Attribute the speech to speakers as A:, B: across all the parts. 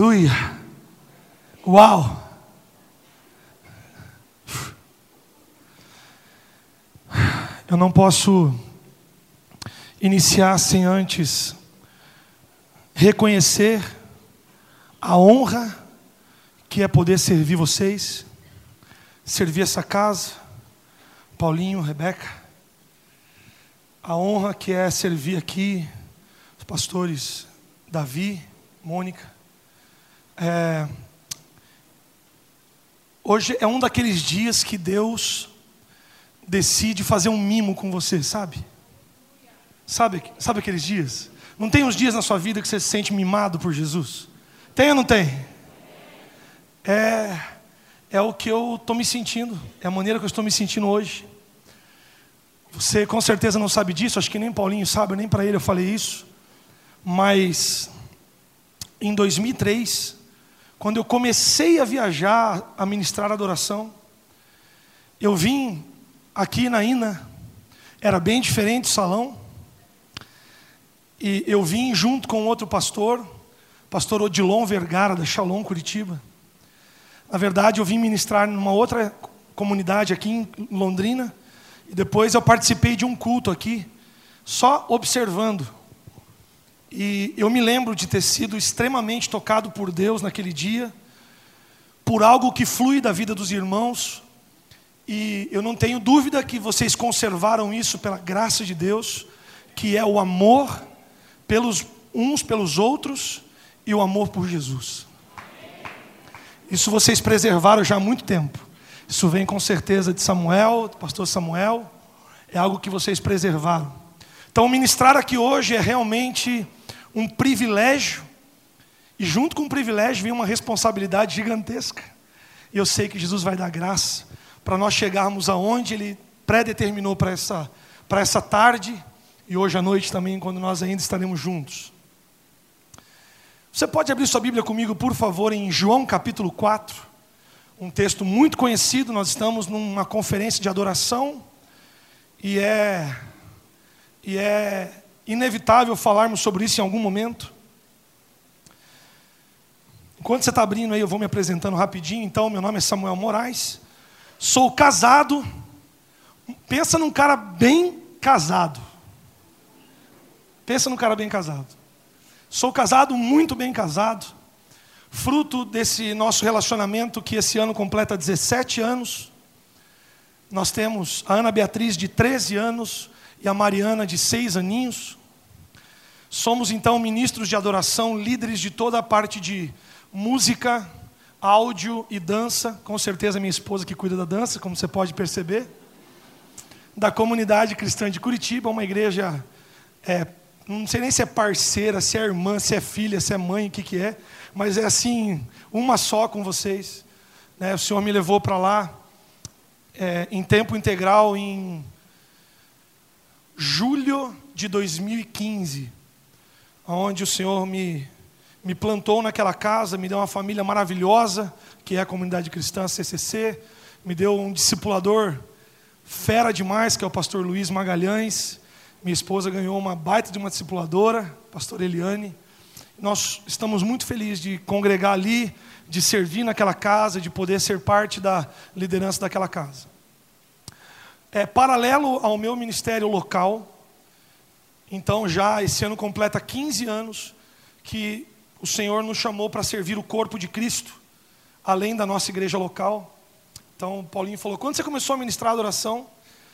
A: Aleluia. Uau. Eu não posso iniciar sem antes reconhecer a honra que é poder servir vocês, servir essa casa, Paulinho, Rebeca, a honra que é servir aqui os pastores Davi, Mônica. É, hoje é um daqueles dias que Deus decide fazer um mimo com você, sabe? Sabe, sabe aqueles dias? Não tem uns dias na sua vida que você se sente mimado por Jesus? Tem ou não tem? É, é o que eu estou me sentindo, é a maneira que eu estou me sentindo hoje. Você com certeza não sabe disso, acho que nem Paulinho sabe, nem para ele eu falei isso. Mas em 2003, quando eu comecei a viajar, a ministrar adoração, eu vim aqui na Ina, era bem diferente o salão, e eu vim junto com outro pastor, pastor Odilon Vergara, da Shalom, Curitiba. Na verdade, eu vim ministrar numa outra comunidade aqui em Londrina, e depois eu participei de um culto aqui, só observando. E eu me lembro de ter sido extremamente tocado por Deus naquele dia, por algo que flui da vida dos irmãos, e eu não tenho dúvida que vocês conservaram isso pela graça de Deus, que é o amor pelos uns pelos outros e o amor por Jesus. Isso vocês preservaram já há muito tempo. Isso vem com certeza de Samuel, do pastor Samuel. É algo que vocês preservaram. Então, ministrar aqui hoje é realmente um privilégio. E junto com o privilégio vem uma responsabilidade gigantesca. E eu sei que Jesus vai dar graça para nós chegarmos aonde Ele predeterminou para essa, para essa tarde e hoje à noite também, quando nós ainda estaremos juntos. Você pode abrir sua Bíblia comigo, por favor, em João capítulo 4, um texto muito conhecido. Nós estamos numa conferência de adoração e é, e é inevitável falarmos sobre isso em algum momento. Enquanto você está abrindo aí, eu vou me apresentando rapidinho. Então, meu nome é Samuel Moraes. Sou casado. Pensa num cara bem casado. Pensa num cara bem casado. Sou casado, muito bem casado. Fruto desse nosso relacionamento que esse ano completa 17 anos. Nós temos a Ana Beatriz de 13 anos e a Mariana de 6 aninhos. Somos então ministros de adoração, líderes de toda a parte de música, áudio e dança, com certeza minha esposa que cuida da dança, como você pode perceber, da comunidade cristã de Curitiba, uma igreja, é, não sei nem se é parceira, se é irmã, se é filha, se é mãe, o que, que é, mas é assim, uma só com vocês. Né? O Senhor me levou para lá é, em tempo integral em julho de 2015, onde o Senhor me me plantou naquela casa, me deu uma família maravilhosa, que é a comunidade cristã CCC, me deu um discipulador fera demais, que é o pastor Luiz Magalhães. Minha esposa ganhou uma baita de uma discipuladora, pastor Eliane. Nós estamos muito felizes de congregar ali, de servir naquela casa, de poder ser parte da liderança daquela casa. É paralelo ao meu ministério local. Então já esse ano completa 15 anos que o Senhor nos chamou para servir o corpo de Cristo, além da nossa igreja local. Então, Paulinho falou: quando você começou a ministrar a adoração?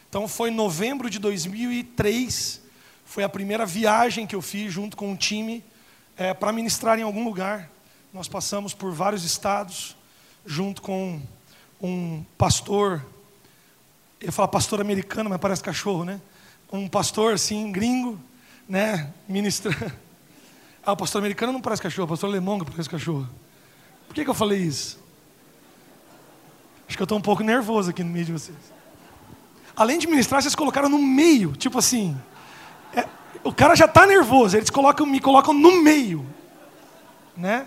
A: Então, foi em novembro de 2003. Foi a primeira viagem que eu fiz junto com um time é, para ministrar em algum lugar. Nós passamos por vários estados, junto com um pastor. Eu falo pastor americano, mas parece cachorro, né? Um pastor assim, gringo, né? Ministrando. Ah, o pastor americano não parece cachorro, o pastor alemão que parece cachorro. Por que, que eu falei isso? Acho que eu estou um pouco nervoso aqui no meio de vocês. Além de ministrar, vocês colocaram no meio, tipo assim. É, o cara já está nervoso, eles colocam, me colocam no meio. Né?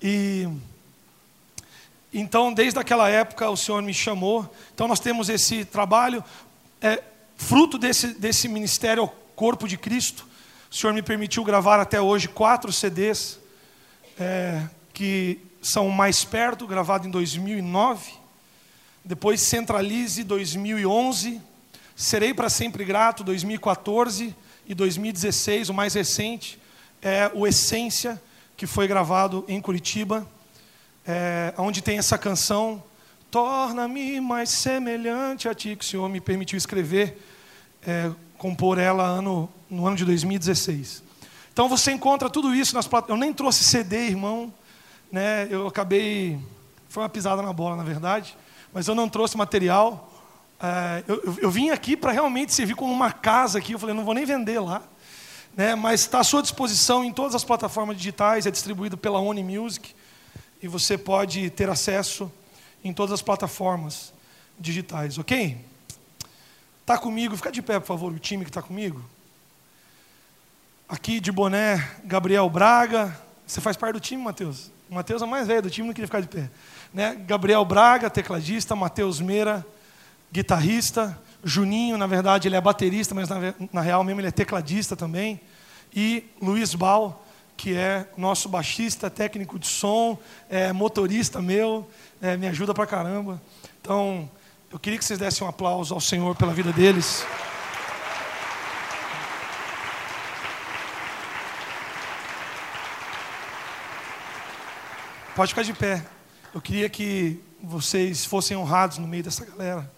A: E. Então, desde aquela época, o Senhor me chamou. Então, nós temos esse trabalho, é, fruto desse, desse ministério ao corpo de Cristo. O Senhor me permitiu gravar até hoje quatro CDs é, que são Mais Perto, gravado em 2009. Depois Centralize, 2011. Serei para Sempre Grato, 2014. E 2016, o mais recente, é o Essência, que foi gravado em Curitiba, é, onde tem essa canção Torna-me mais semelhante a ti, que o Senhor me permitiu escrever, é, compor ela ano, no ano de 2016. Então você encontra tudo isso nas plataformas. Eu nem trouxe CD, irmão. Né? Eu acabei. Foi uma pisada na bola, na verdade. Mas eu não trouxe material. É, eu, eu, eu, vim aqui para realmente servir como uma casa aqui. Eu falei, não vou nem vender lá. Né? Mas está à sua disposição em todas as plataformas digitais. É distribuído pela Oni Music. E você pode ter acesso em todas as plataformas digitais, ok? Está comigo, fica de pé, por favor, o time que está comigo. Aqui de boné, Gabriel Braga. Você faz parte do time, Matheus? O Matheus é mais velho do time, não queria ficar de pé. Né? Gabriel Braga, tecladista. Matheus Meira, guitarrista. Juninho, na verdade, ele é baterista, mas na, na real mesmo ele é tecladista também. E Luiz Bal, que é nosso baixista, técnico de som, é motorista meu, é, me ajuda pra caramba. Então, eu queria que vocês dessem um aplauso ao Senhor pela vida deles. Pode ficar de pé. Eu queria que vocês fossem honrados no meio dessa galera,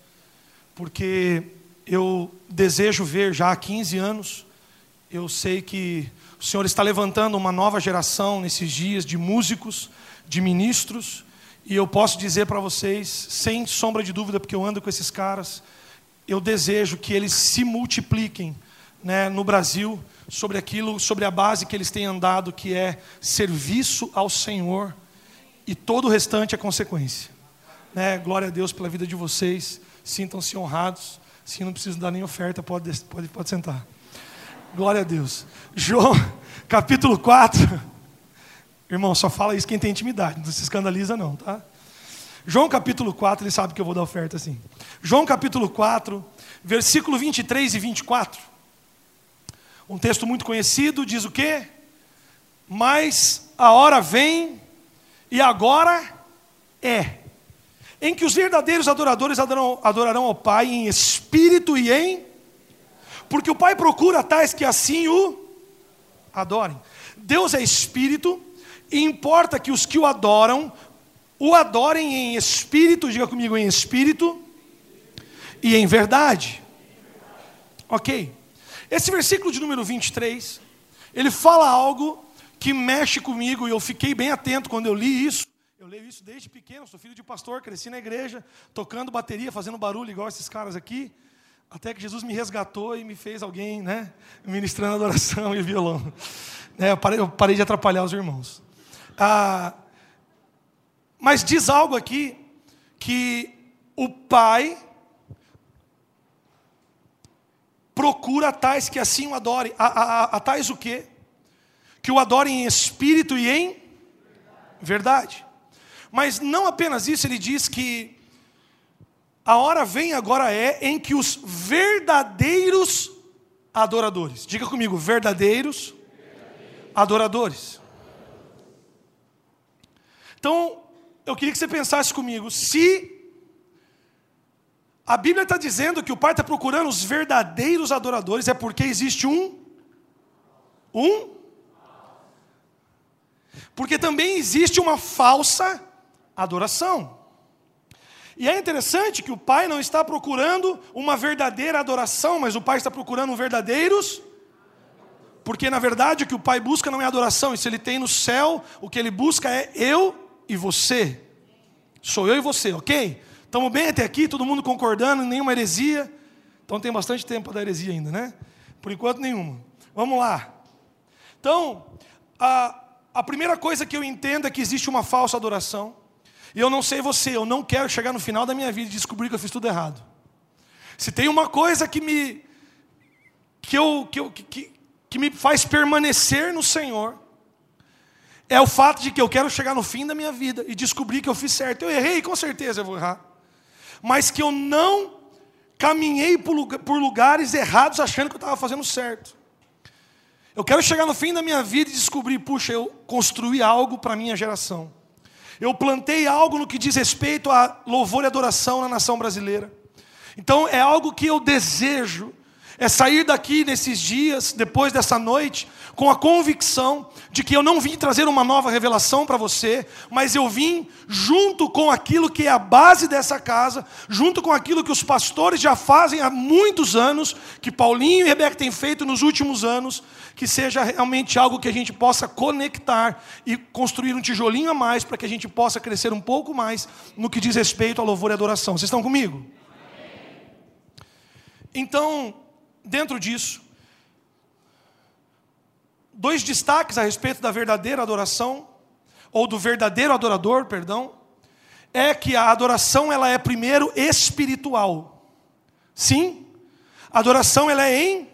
A: porque eu desejo ver já há 15 anos, eu sei que o Senhor está levantando uma nova geração nesses dias de músicos, de ministros, e eu posso dizer para vocês, sem sombra de dúvida, porque eu ando com esses caras, eu desejo que eles se multipliquem né, no Brasil sobre aquilo, sobre a base que eles têm andado, que é serviço ao Senhor, e todo o restante é consequência. Né? Glória a Deus pela vida de vocês, sintam-se honrados. Se não preciso dar nem oferta, pode, pode, pode sentar. Glória a Deus. João, capítulo 4. Irmão, só fala isso quem tem intimidade, não se escandaliza não, tá? João capítulo 4, ele sabe que eu vou dar oferta assim. João capítulo 4, versículo 23 e 24. Um texto muito conhecido, diz o quê? Mas a hora vem e agora é em que os verdadeiros adoradores adorarão, adorarão ao Pai em espírito e em porque o Pai procura tais que assim o adorem. Deus é espírito, e importa que os que o adoram, o adorem em espírito, diga comigo, em espírito e em verdade. Ok? Esse versículo de número 23, ele fala algo que mexe comigo, e eu fiquei bem atento quando eu li isso. Eu leio isso desde pequeno, sou filho de pastor, cresci na igreja, tocando bateria, fazendo barulho igual esses caras aqui. Até que Jesus me resgatou e me fez alguém, né, ministrando adoração e violão. É, eu, parei, eu parei de atrapalhar os irmãos. Ah, mas diz algo aqui que o Pai procura tais que assim o adorem. A, a, a, tais o quê? Que o adorem em espírito e em verdade. Mas não apenas isso, ele diz que a hora vem agora é em que os verdadeiros adoradores, diga comigo, verdadeiros, adoradores. Então, eu queria que você pensasse comigo, se a Bíblia está dizendo que o Pai está procurando os verdadeiros adoradores, é porque existe um, um, porque também existe uma falsa adoração. E é interessante que o Pai não está procurando uma verdadeira adoração, mas o Pai está procurando verdadeiros. Porque na verdade o que o Pai busca não é adoração, isso ele tem no céu, o que ele busca é eu e você. Sou eu e você, ok? Estamos bem até aqui, todo mundo concordando, nenhuma heresia. Então tem bastante tempo dar heresia ainda, né? Por enquanto, nenhuma. Vamos lá. Então, a, a primeira coisa que eu entendo é que existe uma falsa adoração. E eu não sei você, eu não quero chegar no final da minha vida e descobrir que eu fiz tudo errado. Se tem uma coisa que me que eu, que, eu, que, que me faz permanecer no Senhor, é o fato de que eu quero chegar no fim da minha vida e descobrir que eu fiz certo. Eu errei, com certeza eu vou errar. Mas que eu não caminhei por lugares errados achando que eu estava fazendo certo. Eu quero chegar no fim da minha vida e descobrir, puxa, eu construí algo para a minha geração. Eu plantei algo no que diz respeito a louvor e adoração na nação brasileira. Então é algo que eu desejo é sair daqui nesses dias, depois dessa noite, com a convicção de que eu não vim trazer uma nova revelação para você, mas eu vim junto com aquilo que é a base dessa casa, junto com aquilo que os pastores já fazem há muitos anos, que Paulinho e Rebeca têm feito nos últimos anos, que seja realmente algo que a gente possa conectar e construir um tijolinho a mais para que a gente possa crescer um pouco mais no que diz respeito a louvor e adoração. Vocês estão comigo? Então, dentro disso, dois destaques a respeito da verdadeira adoração, ou do verdadeiro adorador, perdão, é que a adoração ela é primeiro espiritual. Sim, a adoração ela é em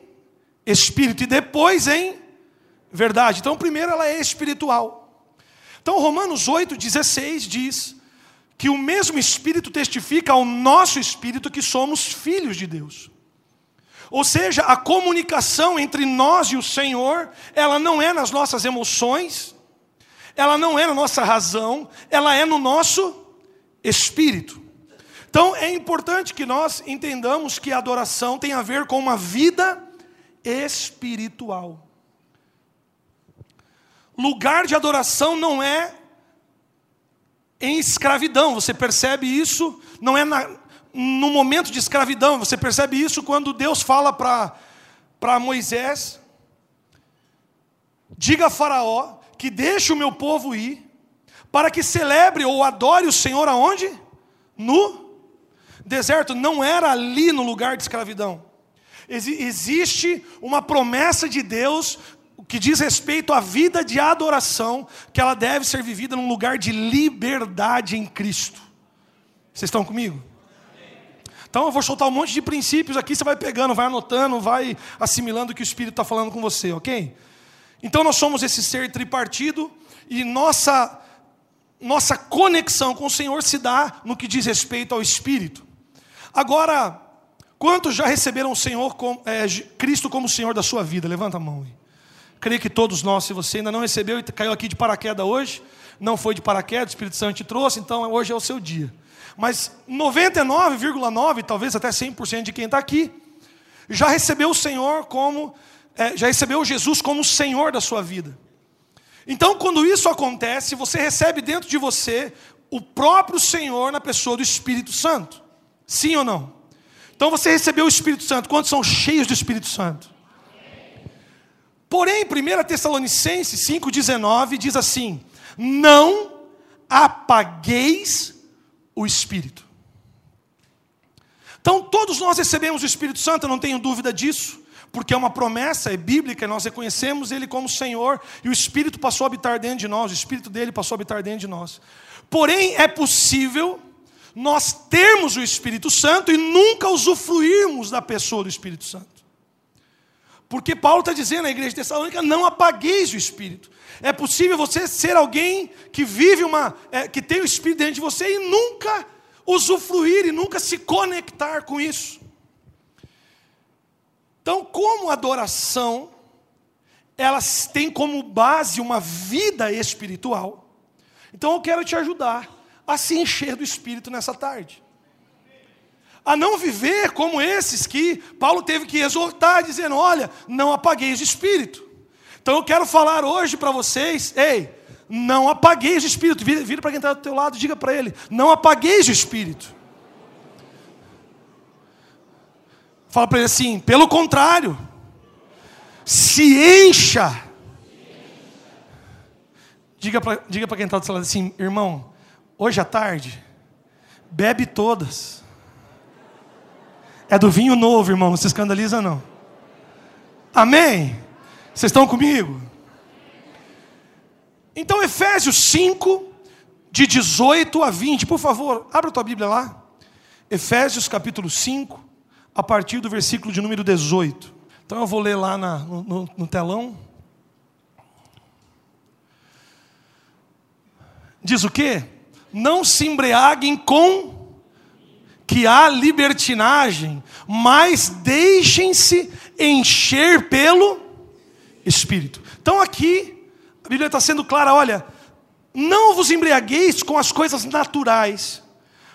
A: espírito e depois em verdade. Então, primeiro ela é espiritual. Então, Romanos 8:16 diz que o mesmo espírito testifica ao nosso espírito que somos filhos de Deus. Ou seja, a comunicação entre nós e o Senhor, ela não é nas nossas emoções, ela não é na nossa razão, ela é no nosso espírito. Então é importante que nós entendamos que a adoração tem a ver com uma vida espiritual. Lugar de adoração não é em escravidão, você percebe isso, não é na, no momento de escravidão. Você percebe isso quando Deus fala para Moisés: diga a Faraó que deixe o meu povo ir, para que celebre ou adore o Senhor aonde? No deserto. Não era ali no lugar de escravidão. Existe uma promessa de Deus que diz respeito à vida de adoração, que ela deve ser vivida num lugar de liberdade em Cristo. Vocês estão comigo? Então eu vou soltar um monte de princípios aqui, você vai pegando, vai anotando, vai assimilando o que o Espírito está falando com você, ok? Então nós somos esse ser tripartido e nossa, nossa conexão com o Senhor se dá no que diz respeito ao Espírito. Agora, quantos já receberam o Senhor, é, Cristo como Senhor da sua vida? Levanta a mão aí. Creio que todos nós, se você ainda não recebeu e caiu aqui de paraquedas hoje, não foi de paraquedas, o Espírito Santo te trouxe, então hoje é o seu dia mas 99,9, talvez até 100% de quem está aqui, já recebeu o Senhor como, é, já recebeu Jesus como o Senhor da sua vida. Então, quando isso acontece, você recebe dentro de você o próprio Senhor na pessoa do Espírito Santo. Sim ou não? Então você recebeu o Espírito Santo. Quantos são cheios do Espírito Santo? Porém, 1 Tessalonicenses 5,19 diz assim: Não apagueis o Espírito. Então, todos nós recebemos o Espírito Santo, não tenho dúvida disso, porque é uma promessa, é bíblica, nós reconhecemos Ele como Senhor, e o Espírito passou a habitar dentro de nós, o Espírito dele passou a habitar dentro de nós. Porém, é possível nós termos o Espírito Santo e nunca usufruirmos da pessoa do Espírito Santo. Porque Paulo está dizendo na igreja de Tessalônica: não apagueis o Espírito. É possível você ser alguém que vive uma, é, que tem o Espírito dentro de você e nunca usufruir e nunca se conectar com isso. Então, como adoração, elas têm como base uma vida espiritual. Então, eu quero te ajudar a se encher do Espírito nessa tarde. A não viver como esses que Paulo teve que exortar, dizendo: olha, não apagueis o Espírito. Então eu quero falar hoje para vocês, ei, não apagueis o espírito. Vira, vira para quem está do teu lado, diga para ele, não apagueis o espírito. Fala para ele assim, pelo contrário, se encha. Diga para diga quem está do seu lado assim, irmão, hoje à tarde, bebe todas. É do vinho novo, irmão, não se escandaliza não. Amém? Vocês estão comigo? Então, Efésios 5, de 18 a 20, por favor, abra tua Bíblia lá. Efésios capítulo 5, a partir do versículo de número 18. Então eu vou ler lá na, no, no telão. Diz o quê? Não se embriaguem com que há libertinagem, mas deixem-se encher pelo espírito. Então aqui, a Bíblia está sendo clara: olha, não vos embriagueis com as coisas naturais,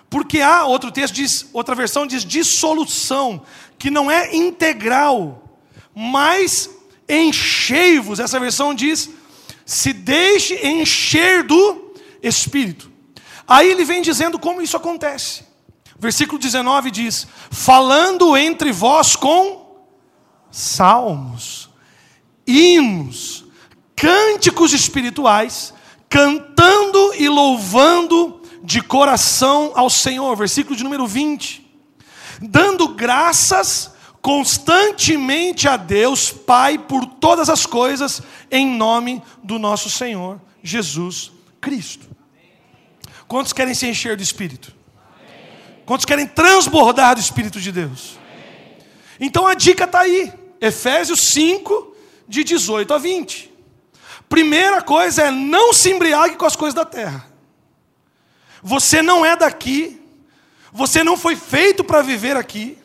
A: porque há, outro texto diz, outra versão diz dissolução, que não é integral, mas enchei-vos, essa versão diz, se deixe encher do Espírito. Aí ele vem dizendo como isso acontece. Versículo 19 diz: falando entre vós com salmos, hinos, cânticos espirituais, cantando e louvando de coração ao Senhor. Versículo de número 20. Dando graças constantemente a Deus, Pai, por todas as coisas, em nome do nosso Senhor Jesus Cristo. Quantos querem se encher do Espírito? Quantos querem transbordar do Espírito de Deus? Então a dica está aí, Efésios 5, de 18 a 20. Primeira coisa é não se embriague com as coisas da terra. Você não é daqui, você não foi feito para viver aqui.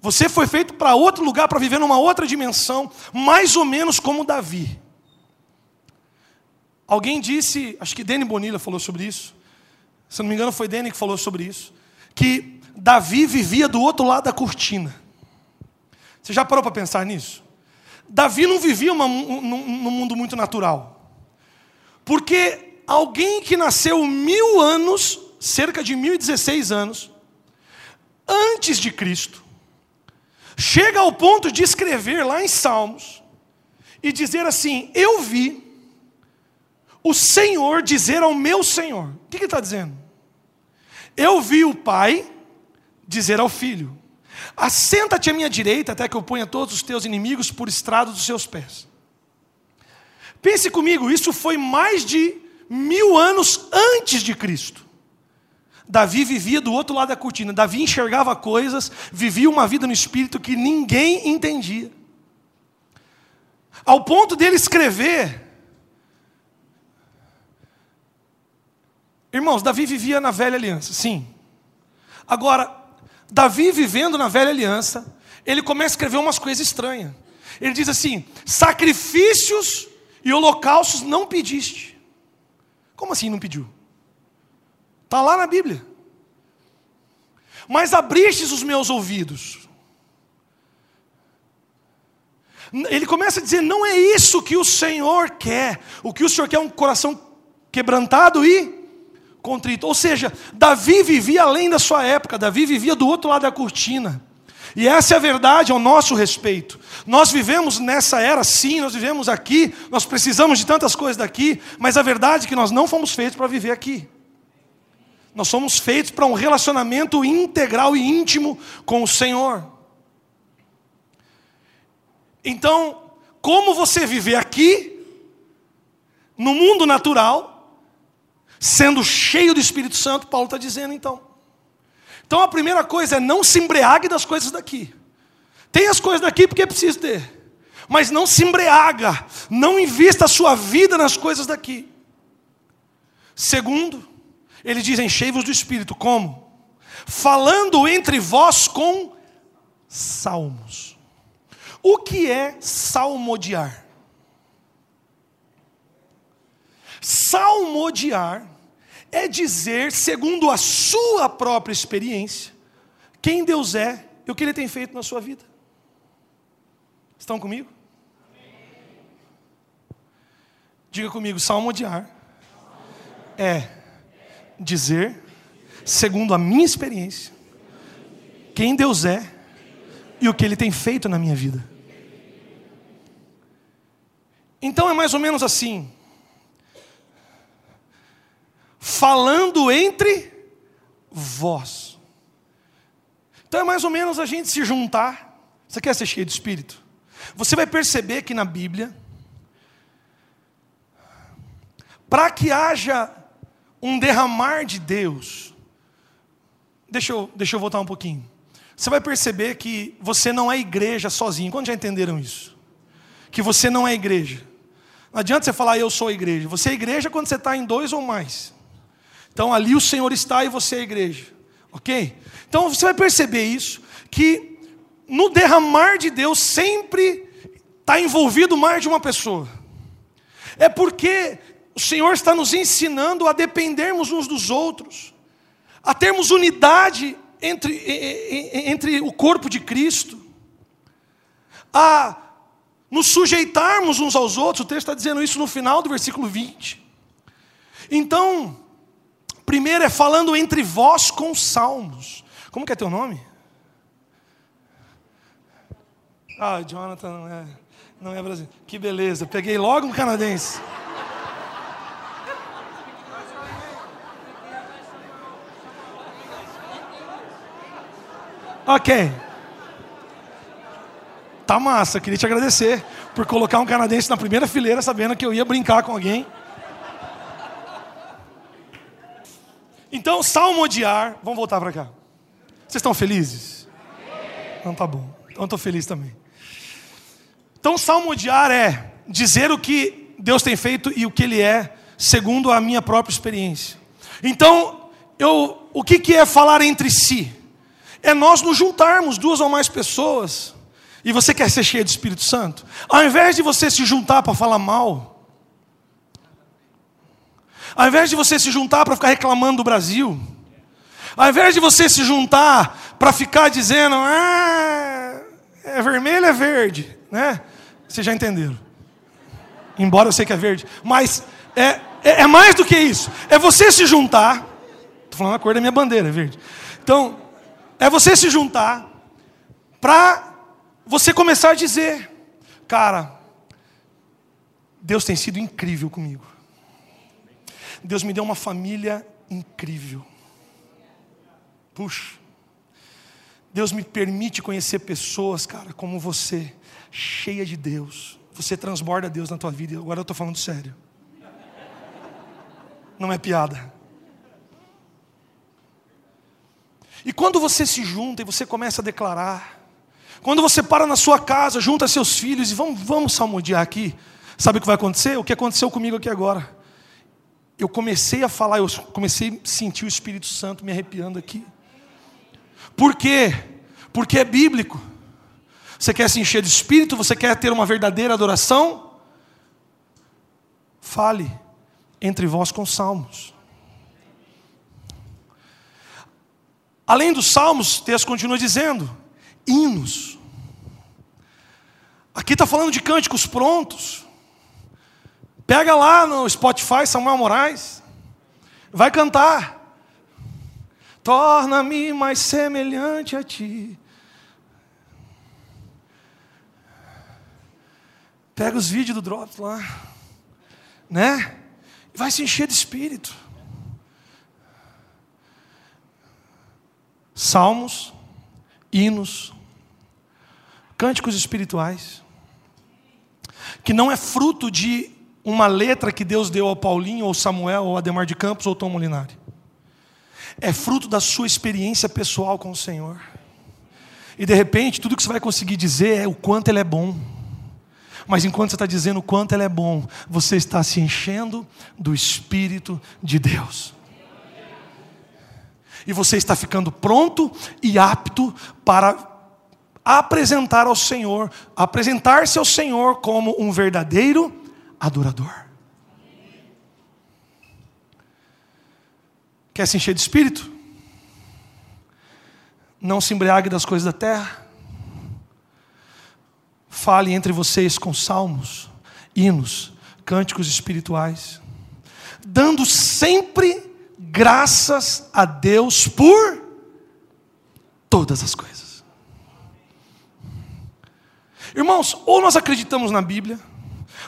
A: Você foi feito para outro lugar, para viver numa outra dimensão, mais ou menos como Davi. Alguém disse, acho que Dene Bonilla falou sobre isso, se não me engano foi Dene que falou sobre isso, que Davi vivia do outro lado da cortina. Você já parou para pensar nisso? Davi não vivia uma, num, mundo muito natural. Porque alguém que nasceu mil anos, cerca de mil e dezesseis anos, antes de Cristo, chega ao ponto de escrever lá em Salmos e dizer assim: Eu vi o Senhor dizer ao meu Senhor. O que ele está dizendo? Eu vi o Pai dizer ao Filho: Assenta-te à minha direita até que eu ponha todos os teus inimigos por estrado dos seus pés. Pense comigo, isso foi mais de mil anos antes de Cristo. Davi vivia do outro lado da cortina. Davi enxergava coisas, vivia uma vida no espírito que ninguém entendia. Ao ponto dele escrever. Irmãos, Davi vivia na velha aliança, sim. Agora, Davi vivendo na velha aliança, ele começa a escrever umas coisas estranhas. Ele diz assim: sacrifícios e holocaustos não pediste. Como assim não pediu? Está lá na Bíblia. Mas abristes os meus ouvidos. Ele começa a dizer: não é isso que o Senhor quer. O que o Senhor quer é um coração quebrantado e contrito. Ou seja, Davi vivia além da sua época, Davi vivia do outro lado da cortina. E essa é a verdade ao nosso respeito. Nós vivemos nessa era, sim, nós vivemos aqui, nós precisamos de tantas coisas daqui, mas a verdade é que nós não fomos feitos para viver aqui. Nós somos feitos para um relacionamento integral e íntimo com o Senhor. Então, como você viver aqui, no mundo natural, sendo cheio do Espírito Santo, Paulo está dizendo então. Então a primeira coisa é não se embriague das coisas daqui. Tem as coisas daqui porque é preciso ter. Mas não se embriaga, não invista a sua vida nas coisas daqui. Segundo, ele diz: enchei-vos do Espírito. Como? Falando entre vós com salmos. O que é salmodiar? Salmodiar é dizer, segundo a sua própria experiência, quem Deus é e o que Ele tem feito na sua vida. Estão comigo? Diga comigo, salmodiar é dizer, segundo a minha experiência, quem Deus é e o que Ele tem feito na minha vida. Então é mais ou menos assim falando entre vós. Então é mais ou menos a gente se juntar. Você quer ser cheio de espírito? Você vai perceber que na Bíblia, para que haja um derramar de Deus, deixa eu, deixa eu voltar um pouquinho. Você vai perceber que você não é igreja sozinho. Quando já entenderam isso? Que você não é igreja. Não adianta você falar, eu sou igreja. Você é igreja quando você está em dois ou mais. Então ali o Senhor está e você é a igreja. Ok? Então você vai perceber isso, que no derramar de Deus sempre está envolvido mais de uma pessoa. É porque o Senhor está nos ensinando a dependermos uns dos outros, a termos unidade entre, entre o corpo de Cristo, a nos sujeitarmos uns aos outros, o texto está dizendo isso no final do versículo 20. Então, primeiro é falando entre vós com salmos. Como que é teu nome? Ah, Jonathan não é, não é brasileiro. Que beleza, peguei logo um canadense. Ok. Tá massa, queria te agradecer por colocar um canadense na primeira fileira sabendo que eu ia brincar com alguém. Então, salmodiar, vamos voltar para cá. Vocês estão felizes? Não tá bom. Então estou feliz também. Então, salmodiar é dizer o que Deus tem feito e o que Ele é, segundo a minha própria experiência. Então, eu, o que, que é falar entre si? É nós nos juntarmos, duas ou mais pessoas, e você quer ser cheio do Espírito Santo, ao invés de você se juntar para falar mal, ao invés de você se juntar para ficar reclamando do Brasil, ao invés de você se juntar para ficar dizendo, ah, é vermelho, é verde, né? Vocês já entenderam. Embora eu sei que é verde, mas é, é, é mais do que isso. É você se juntar. Estou falando a cor da minha bandeira, é verde. Então, é você se juntar para você começar a dizer, cara, Deus tem sido incrível comigo. Deus me deu uma família incrível. Puxa. Deus me permite conhecer pessoas, cara, como você, cheia de Deus. Você transborda Deus na tua vida. Agora eu estou falando sério. Não é piada. E quando você se junta e você começa a declarar, quando você para na sua casa, junta seus filhos e vamos, vamos salmodiar aqui, sabe o que vai acontecer? O que aconteceu comigo aqui agora? Eu comecei a falar, eu comecei a sentir o Espírito Santo me arrepiando aqui. Por quê? Porque é bíblico. Você quer se encher de espírito? Você quer ter uma verdadeira adoração? Fale entre vós com salmos. Além dos salmos, o texto continua dizendo: hinos. Aqui está falando de cânticos prontos. Pega lá no Spotify Samuel Moraes. Vai cantar. Torna-me mais semelhante a ti. Pega os vídeos do Drops lá. Né? E vai se encher de espírito. Salmos hinos, cânticos espirituais, que não é fruto de uma letra que Deus deu ao Paulinho, ou Samuel, ou Ademar de Campos, ou Tom Molinari. É fruto da sua experiência pessoal com o Senhor. E de repente, tudo que você vai conseguir dizer é o quanto Ele é bom. Mas enquanto você está dizendo o quanto Ele é bom, você está se enchendo do Espírito de Deus e você está ficando pronto e apto para apresentar ao Senhor, apresentar-se ao Senhor como um verdadeiro adorador. Quer se encher de espírito? Não se embriague das coisas da terra. Fale entre vocês com salmos, hinos, cânticos espirituais, dando sempre graças a Deus por todas as coisas. Irmãos, ou nós acreditamos na Bíblia,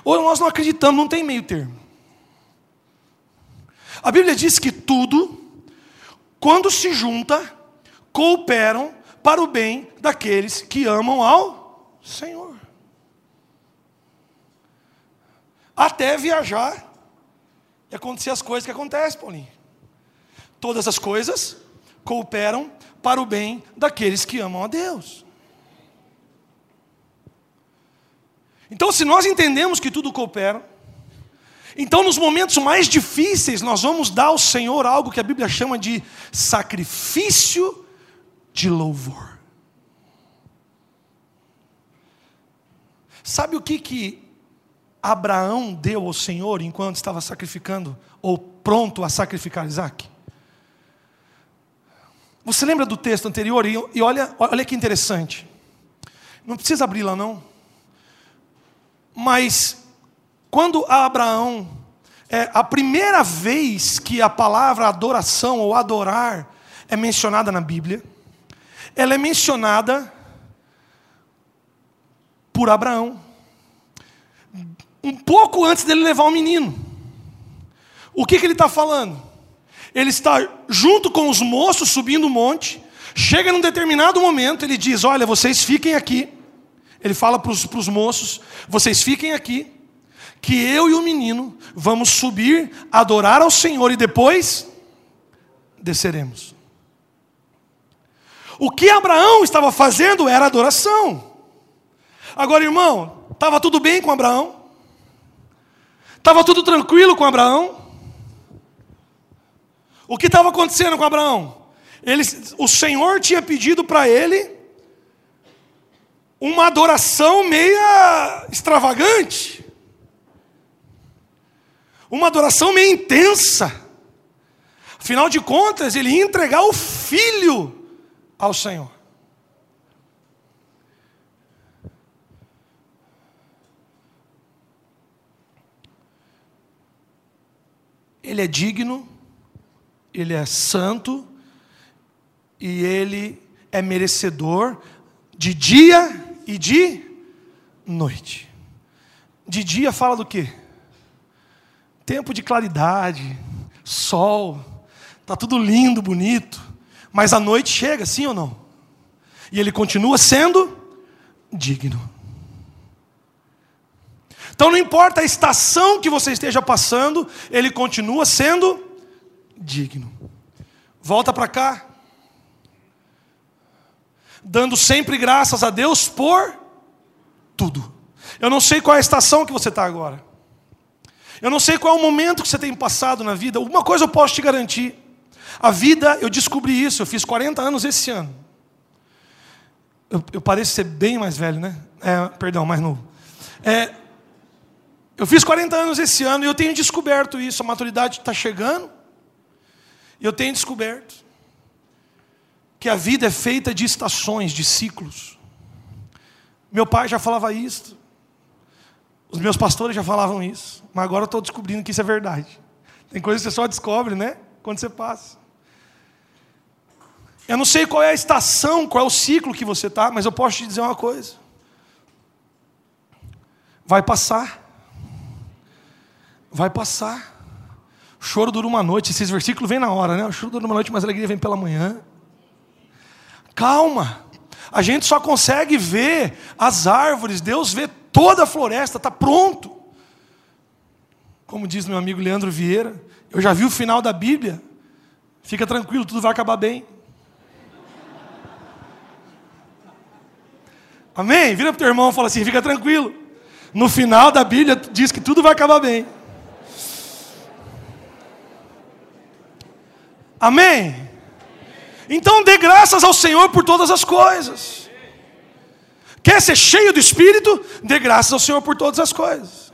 A: ou nós não acreditamos, não tem meio termo. A Bíblia diz que tudo, quando se junta, cooperam para o bem daqueles que amam ao Senhor. Até viajar e acontecer as coisas que acontecem, Paulinho. Todas as coisas cooperam para o bem daqueles que amam a Deus. Então, se nós entendemos que tudo coopera, então nos momentos mais difíceis nós vamos dar ao Senhor algo que a Bíblia chama de sacrifício de louvor. Sabe o que que Abraão deu ao Senhor enquanto estava sacrificando ou pronto a sacrificar Isaac? Você lembra do texto anterior? E olha, olha que interessante. Não precisa abrir lá, não. Mas, quando Abraão, é a primeira vez que a palavra adoração ou adorar é mencionada na Bíblia, ela é mencionada por Abraão. Um pouco antes dele levar o menino. O que, que ele está falando? Ele está junto com os moços subindo o monte. Chega num determinado momento, ele diz: Olha, vocês fiquem aqui. Ele fala para os moços: Vocês fiquem aqui, que eu e o menino vamos subir, adorar ao Senhor e depois desceremos. O que Abraão estava fazendo era adoração. Agora, irmão, estava tudo bem com Abraão? Estava tudo tranquilo com Abraão? O que estava acontecendo com Abraão? Ele, o Senhor tinha pedido para ele uma adoração meia extravagante, uma adoração meio intensa. Afinal de contas, ele ia entregar o filho ao Senhor. Ele é digno ele é santo e ele é merecedor de dia e de noite. De dia fala do quê? Tempo de claridade, sol, tá tudo lindo, bonito, mas a noite chega, sim ou não? E ele continua sendo digno. Então não importa a estação que você esteja passando, ele continua sendo digno. Volta para cá. Dando sempre graças a Deus por tudo. Eu não sei qual é a estação que você está agora. Eu não sei qual é o momento que você tem passado na vida. Uma coisa eu posso te garantir. A vida, eu descobri isso, eu fiz 40 anos esse ano. Eu, eu pareço ser bem mais velho, né? É, perdão, mais novo. É, eu fiz 40 anos esse ano e eu tenho descoberto isso. A maturidade está chegando. Eu tenho descoberto que a vida é feita de estações, de ciclos. Meu pai já falava isso, os meus pastores já falavam isso, mas agora eu estou descobrindo que isso é verdade. Tem coisas que você só descobre, né? Quando você passa. Eu não sei qual é a estação, qual é o ciclo que você está, mas eu posso te dizer uma coisa: vai passar. Vai passar. O choro dura uma noite, esses versículos vêm na hora, né? O choro dura uma noite, mas a alegria vem pela manhã. Calma, a gente só consegue ver as árvores, Deus vê toda a floresta, está pronto. Como diz meu amigo Leandro Vieira, eu já vi o final da Bíblia, fica tranquilo, tudo vai acabar bem. Amém? Vira para o teu irmão e fala assim: fica tranquilo. No final da Bíblia diz que tudo vai acabar bem. Amém? Então dê graças ao Senhor por todas as coisas. Quer ser cheio do Espírito? Dê graças ao Senhor por todas as coisas.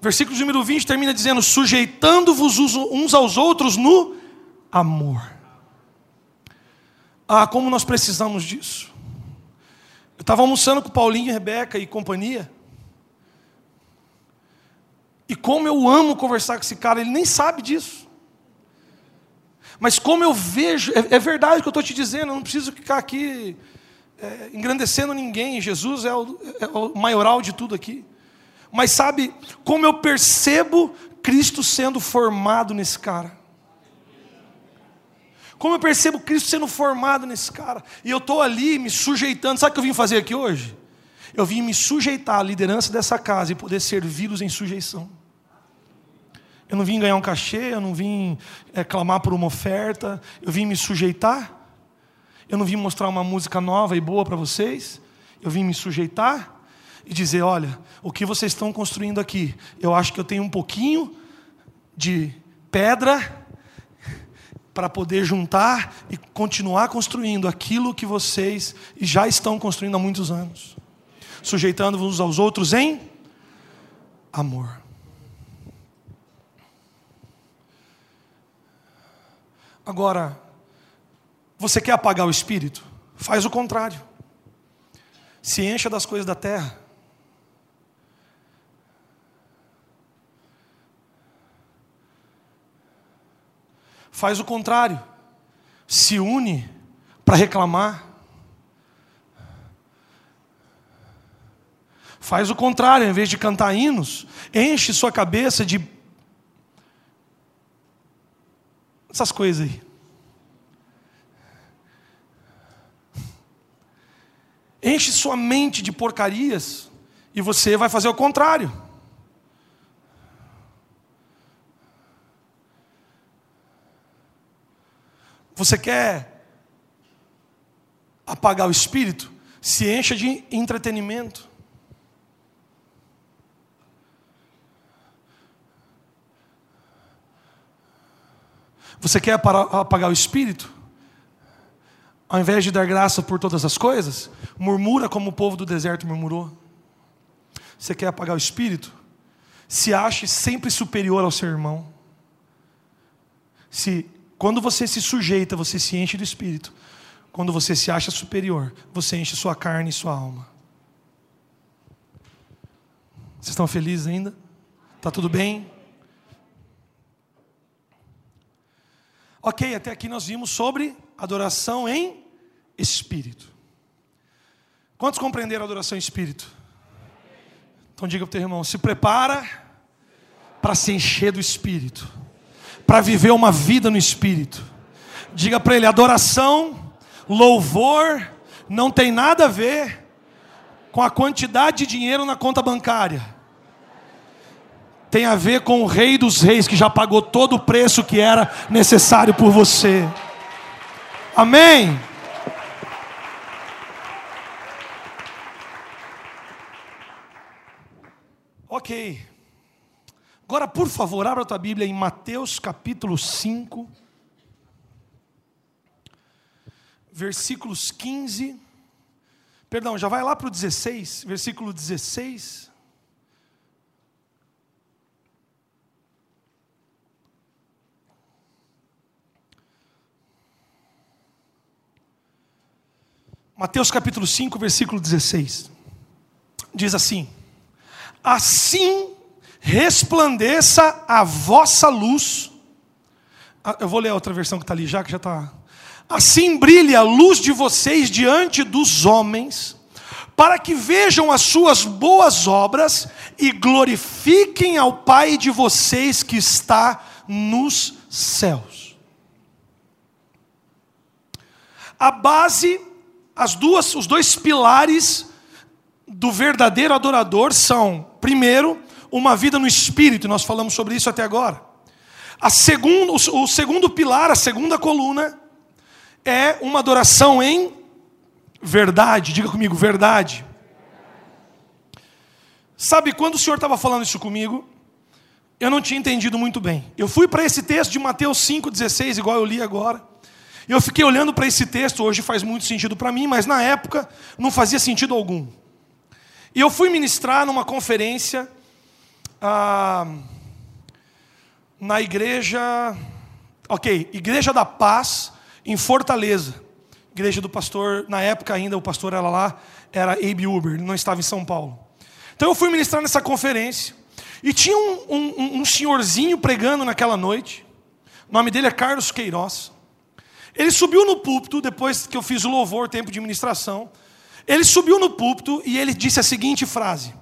A: Versículo número 20 termina dizendo: sujeitando-vos uns aos outros no amor. Ah, como nós precisamos disso. Eu estava almoçando com Paulinho, Rebeca e companhia. E como eu amo conversar com esse cara, ele nem sabe disso. Mas como eu vejo, é, é verdade o que eu estou te dizendo, eu não preciso ficar aqui é, engrandecendo ninguém, Jesus é o, é o maioral de tudo aqui. Mas sabe como eu percebo Cristo sendo formado nesse cara? Como eu percebo Cristo sendo formado nesse cara? E eu estou ali me sujeitando. Sabe o que eu vim fazer aqui hoje? Eu vim me sujeitar à liderança dessa casa e poder servi-los em sujeição. Eu não vim ganhar um cachê, eu não vim é, clamar por uma oferta, eu vim me sujeitar. Eu não vim mostrar uma música nova e boa para vocês, eu vim me sujeitar e dizer: olha, o que vocês estão construindo aqui, eu acho que eu tenho um pouquinho de pedra para poder juntar e continuar construindo aquilo que vocês já estão construindo há muitos anos, sujeitando-vos aos outros em amor. Agora, você quer apagar o espírito? Faz o contrário. Se encha das coisas da terra. Faz o contrário. Se une para reclamar. Faz o contrário, em vez de cantar hinos, enche sua cabeça de essas coisas aí. Enche sua mente de porcarias e você vai fazer o contrário. Você quer apagar o espírito? Se encha de entretenimento. Você quer apagar o espírito? Ao invés de dar graça por todas as coisas, murmura como o povo do deserto murmurou. Você quer apagar o espírito? Se ache sempre superior ao seu irmão. Se quando você se sujeita, você se enche do espírito. Quando você se acha superior, você enche sua carne e sua alma. Vocês estão felizes ainda? Tá tudo bem? Ok, até aqui nós vimos sobre adoração em espírito. Quantos compreenderam a adoração em espírito? Então diga para o teu irmão: se prepara para se encher do espírito, para viver uma vida no espírito. Diga para ele: adoração, louvor, não tem nada a ver com a quantidade de dinheiro na conta bancária tem a ver com o Rei dos Reis que já pagou todo o preço que era necessário por você. Amém. Ok. Agora, por favor, abra a tua Bíblia em Mateus capítulo 5, versículos 15. Perdão, já vai lá para o 16, versículo 16. Mateus capítulo 5, versículo 16. Diz assim: Assim resplandeça a vossa luz. Ah, eu vou ler a outra versão que está ali já, que já está. Assim brilhe a luz de vocês diante dos homens, para que vejam as suas boas obras e glorifiquem ao Pai de vocês que está nos céus. A base as duas, os dois pilares do verdadeiro adorador são, primeiro, uma vida no espírito, nós falamos sobre isso até agora. A segundo, o segundo pilar, a segunda coluna, é uma adoração em verdade. Diga comigo, verdade. Sabe, quando o Senhor estava falando isso comigo, eu não tinha entendido muito bem. Eu fui para esse texto de Mateus 5,16, igual eu li agora. E eu fiquei olhando para esse texto, hoje faz muito sentido para mim, mas na época não fazia sentido algum. E eu fui ministrar numa conferência ah, na igreja, ok, Igreja da Paz, em Fortaleza. Igreja do pastor, na época ainda o pastor era lá, era Abe Uber, ele não estava em São Paulo. Então eu fui ministrar nessa conferência, e tinha um, um, um senhorzinho pregando naquela noite, o nome dele é Carlos Queiroz. Ele subiu no púlpito, depois que eu fiz o louvor, tempo de ministração. Ele subiu no púlpito e ele disse a seguinte frase.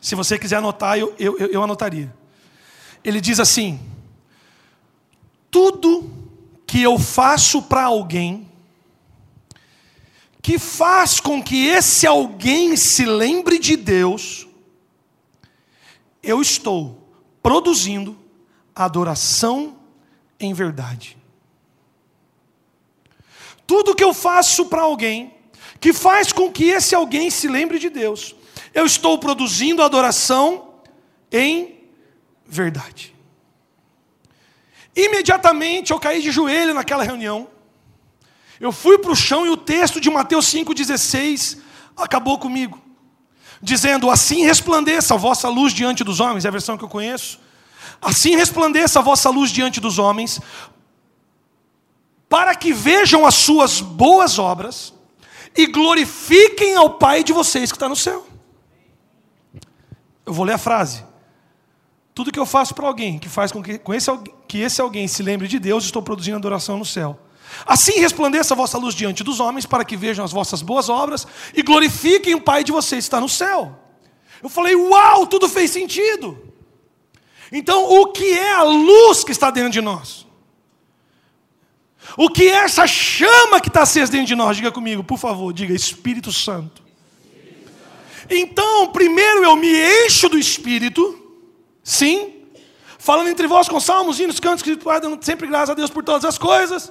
A: Se você quiser anotar, eu, eu, eu anotaria. Ele diz assim: Tudo que eu faço para alguém, que faz com que esse alguém se lembre de Deus, eu estou produzindo adoração em verdade. Tudo que eu faço para alguém, que faz com que esse alguém se lembre de Deus, eu estou produzindo adoração em verdade. Imediatamente eu caí de joelho naquela reunião. Eu fui para o chão e o texto de Mateus 5,16 acabou comigo. Dizendo: Assim resplandeça a vossa luz diante dos homens, é a versão que eu conheço. Assim resplandeça a vossa luz diante dos homens, para que vejam as suas boas obras e glorifiquem ao Pai de vocês que está no céu. Eu vou ler a frase. Tudo que eu faço para alguém que faz com que, com esse, que esse alguém se lembre de Deus, estou produzindo adoração no céu. Assim resplandeça a vossa luz diante dos homens, para que vejam as vossas boas obras e glorifiquem o Pai de vocês que está no céu. Eu falei, uau, tudo fez sentido. Então, o que é a luz que está dentro de nós? O que é essa chama que está acesa dentro de nós? Diga comigo, por favor, diga Espírito Santo. Então, primeiro eu me encho do Espírito, sim, falando entre vós com salmos, hinos, cantos, que dando sempre graças a Deus por todas as coisas,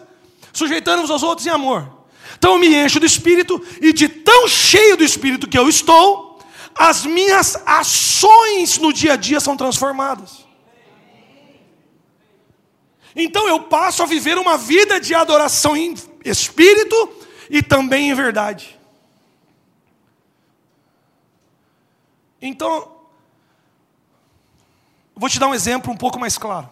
A: sujeitando-vos aos outros em amor. Então eu me encho do Espírito, e de tão cheio do Espírito que eu estou, as minhas ações no dia a dia são transformadas. Então eu passo a viver uma vida de adoração em espírito e também em verdade. Então, vou te dar um exemplo um pouco mais claro.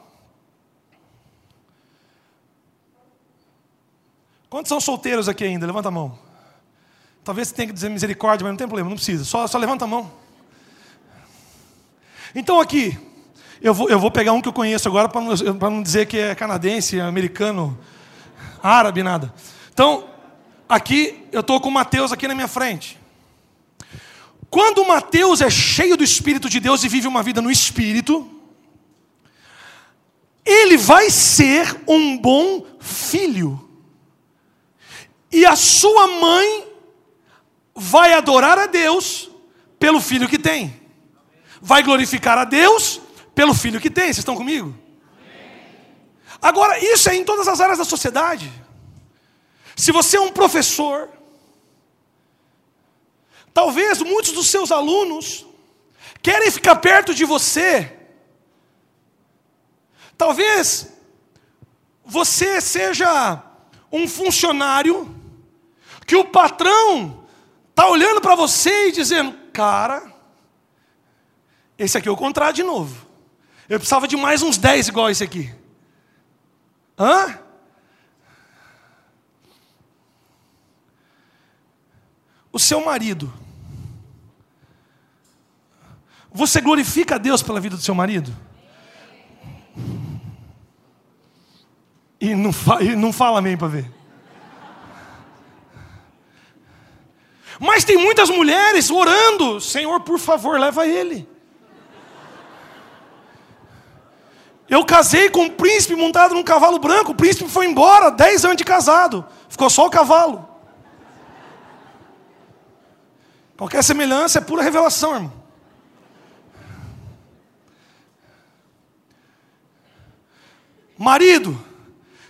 A: Quantos são solteiros aqui ainda? Levanta a mão. Talvez você tenha que dizer misericórdia, mas não tem problema, não precisa. Só, só levanta a mão. Então aqui, eu vou, eu vou pegar um que eu conheço agora para não, não dizer que é canadense, americano, árabe, nada. Então, aqui eu estou com Mateus aqui na minha frente. Quando Mateus é cheio do Espírito de Deus e vive uma vida no Espírito, ele vai ser um bom filho. E a sua mãe vai adorar a Deus pelo filho que tem. Vai glorificar a Deus pelo filho que tem. Vocês estão comigo? Agora, isso é em todas as áreas da sociedade. Se você é um professor, talvez muitos dos seus alunos querem ficar perto de você. Talvez você seja um funcionário que o patrão está olhando para você e dizendo: Cara, esse aqui é o contrário de novo. Eu precisava de mais uns 10 igual esse aqui. Hã? O seu marido. Você glorifica a Deus pela vida do seu marido? E não, fa e não fala amém para ver. Mas tem muitas mulheres orando: Senhor, por favor, leva ele. Eu casei com um príncipe montado num cavalo branco. O príncipe foi embora, 10 anos de casado. Ficou só o cavalo. Qualquer semelhança é pura revelação, irmão. Marido,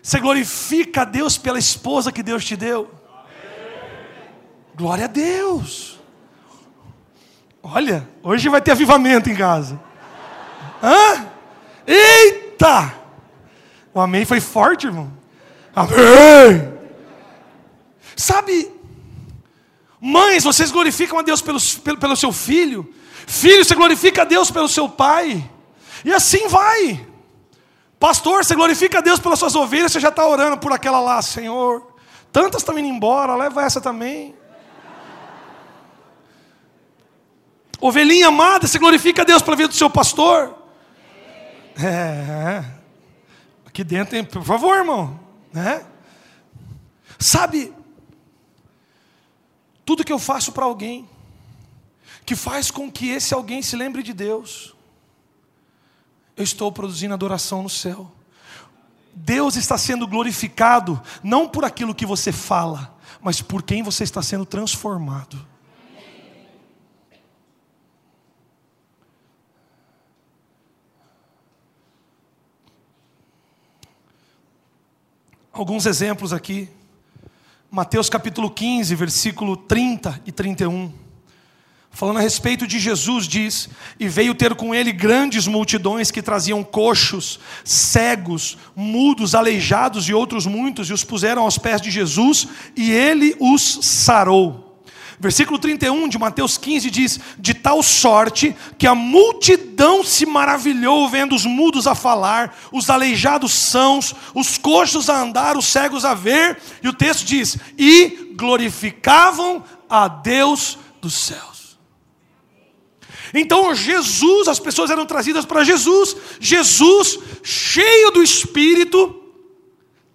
A: você glorifica a Deus pela esposa que Deus te deu. Glória a Deus. Olha, hoje vai ter avivamento em casa. Hã? Eita! O amém foi forte, irmão. Amém! Sabe, mães, vocês glorificam a Deus pelo, pelo, pelo seu filho. Filho, você glorifica a Deus pelo seu pai. E assim vai. Pastor, você glorifica a Deus pelas suas ovelhas, você já está orando por aquela lá, Senhor. Tantas estão indo embora, leva essa também. Ovelhinha amada, você glorifica a Deus pela vida do seu pastor. É, aqui dentro tem, por favor, irmão, né? Sabe, tudo que eu faço para alguém, que faz com que esse alguém se lembre de Deus, eu estou produzindo adoração no céu. Deus está sendo glorificado, não por aquilo que você fala, mas por quem você está sendo transformado. Alguns exemplos aqui. Mateus capítulo 15, versículo 30 e 31. falando a respeito de Jesus, diz: E veio ter com ele grandes multidões que traziam coxos, cegos, mudos, aleijados e outros muitos, e os puseram aos pés de Jesus, e ele os sarou. Versículo 31 de Mateus 15 diz: De tal sorte que a multidão se maravilhou vendo os mudos a falar, os aleijados sãos, os coxos a andar, os cegos a ver, e o texto diz: E glorificavam a Deus dos céus. Então Jesus, as pessoas eram trazidas para Jesus, Jesus, cheio do Espírito,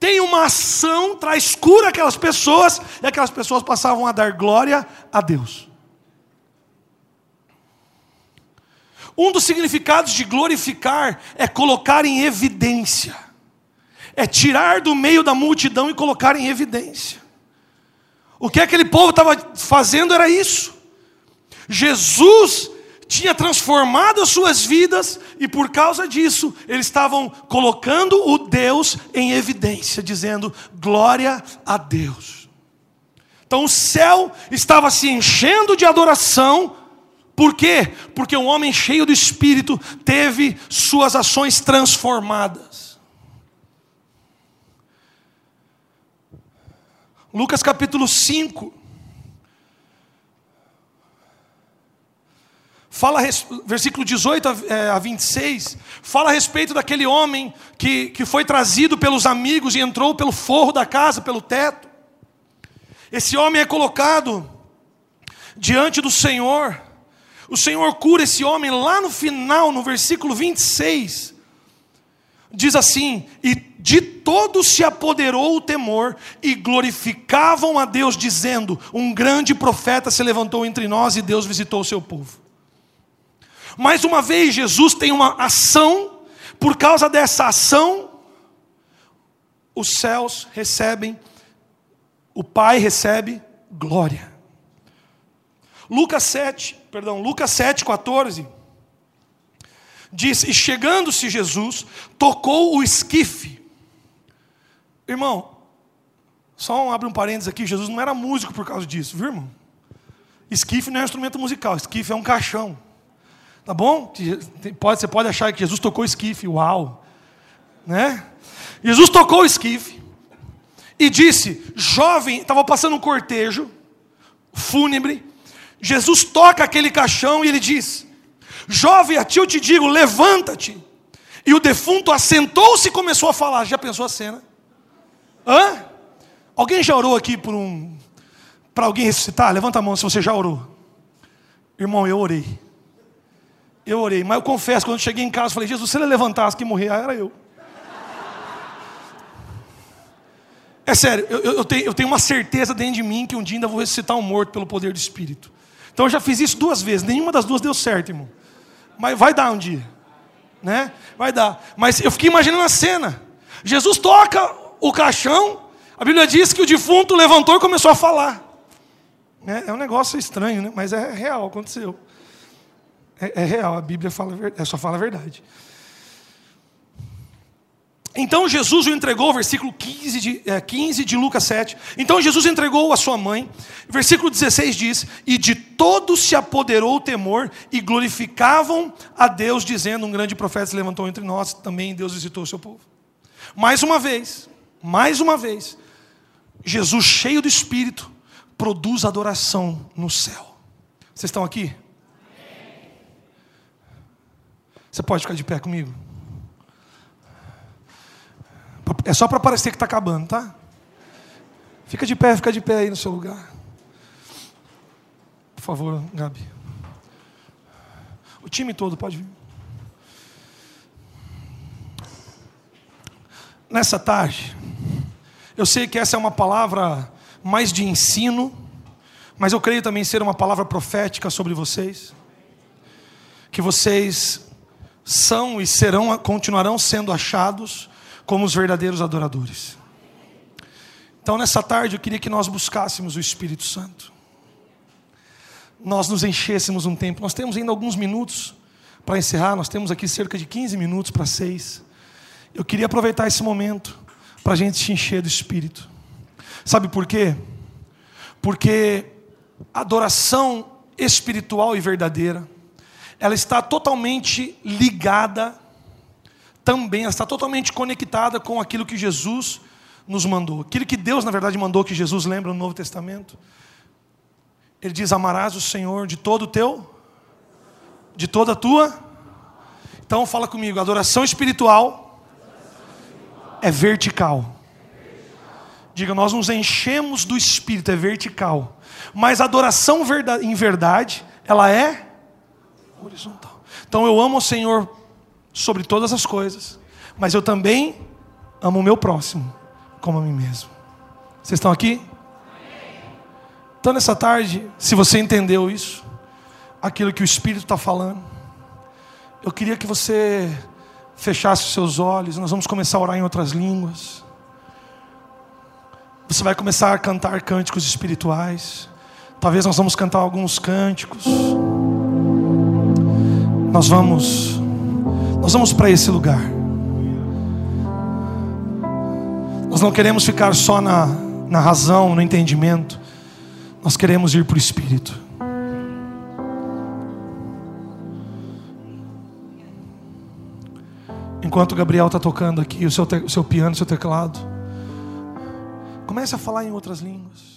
A: tem uma ação, traz cura aquelas pessoas, e aquelas pessoas passavam a dar glória a Deus. Um dos significados de glorificar é colocar em evidência, é tirar do meio da multidão e colocar em evidência. O que aquele povo estava fazendo era isso. Jesus tinha transformado as suas vidas e por causa disso eles estavam colocando o Deus em evidência, dizendo glória a Deus. Então o céu estava se enchendo de adoração, por quê? Porque um homem cheio do Espírito teve suas ações transformadas. Lucas capítulo 5, fala, versículo 18 a 26, é, fala a respeito daquele homem que, que foi trazido pelos amigos e entrou pelo forro da casa, pelo teto. Esse homem é colocado diante do Senhor. O Senhor cura esse homem lá no final, no versículo 26. Diz assim: E de todos se apoderou o temor, e glorificavam a Deus, dizendo: Um grande profeta se levantou entre nós, e Deus visitou o seu povo. Mais uma vez, Jesus tem uma ação, por causa dessa ação, os céus recebem, o Pai recebe glória. Lucas 7, perdão, Lucas 7, 14, diz: E chegando-se Jesus, tocou o esquife. Irmão, só um, abre um parênteses aqui: Jesus não era músico por causa disso, viu, irmão? Esquife não é um instrumento musical, esquife é um caixão. Tá bom? Você pode achar que Jesus tocou esquife, uau. Né? Jesus tocou o esquife e disse: Jovem, estava passando um cortejo fúnebre. Jesus toca aquele caixão e ele diz: Jovem, a ti eu te digo, levanta-te. E o defunto assentou-se e começou a falar. Já pensou a cena? Hã? Alguém já orou aqui por um para alguém ressuscitar? Levanta a mão se você já orou. Irmão, eu orei. Eu orei, mas eu confesso, quando eu cheguei em casa, falei, Jesus, se ele levantasse que morrer, era eu. É sério, eu, eu, tenho, eu tenho uma certeza dentro de mim que um dia ainda vou ressuscitar um morto pelo poder do Espírito. Então eu já fiz isso duas vezes, nenhuma das duas deu certo, irmão. Mas vai dar um dia. Né? Vai dar. Mas eu fiquei imaginando a cena. Jesus toca o caixão, a Bíblia diz que o defunto levantou e começou a falar. É, é um negócio estranho, né? mas é real, aconteceu. É, é real, a Bíblia fala, é, só fala a verdade. Então Jesus o entregou, versículo 15 de, é, 15 de Lucas 7. Então Jesus entregou a sua mãe, versículo 16 diz: E de todos se apoderou o temor, e glorificavam a Deus, dizendo: Um grande profeta se levantou entre nós, também Deus visitou o seu povo. Mais uma vez, mais uma vez, Jesus, cheio do Espírito, produz adoração no céu. Vocês estão aqui? Você pode ficar de pé comigo? É só para parecer que está acabando, tá? Fica de pé, fica de pé aí no seu lugar. Por favor, Gabi. O time todo pode vir. Nessa tarde, eu sei que essa é uma palavra mais de ensino, mas eu creio também ser uma palavra profética sobre vocês. Que vocês são e serão, continuarão sendo achados como os verdadeiros adoradores. Então, nessa tarde, eu queria que nós buscássemos o Espírito Santo. Nós nos enchêssemos um tempo. Nós temos ainda alguns minutos para encerrar. Nós temos aqui cerca de 15 minutos para seis. Eu queria aproveitar esse momento para a gente se encher do Espírito. Sabe por quê? Porque adoração espiritual e verdadeira, ela está totalmente ligada também, ela está totalmente conectada com aquilo que Jesus nos mandou. Aquilo que Deus, na verdade, mandou que Jesus lembra no Novo Testamento. Ele diz: Amarás o Senhor de todo o teu, de toda a tua. Então fala comigo, adoração espiritual é vertical. Diga, nós nos enchemos do Espírito, é vertical. Mas a adoração em verdade, ela é horizontal. Então eu amo o Senhor sobre todas as coisas, mas eu também amo o meu próximo como a mim mesmo. Vocês estão aqui? Então nessa tarde, se você entendeu isso, aquilo que o Espírito está falando, eu queria que você fechasse os seus olhos, nós vamos começar a orar em outras línguas. Você vai começar a cantar cânticos espirituais. Talvez nós vamos cantar alguns cânticos. Nós vamos nós vamos para esse lugar. Nós não queremos ficar só na, na razão, no entendimento. Nós queremos ir para o Espírito. Enquanto o Gabriel está tocando aqui o seu, te, o seu piano, o seu teclado, comece a falar em outras línguas.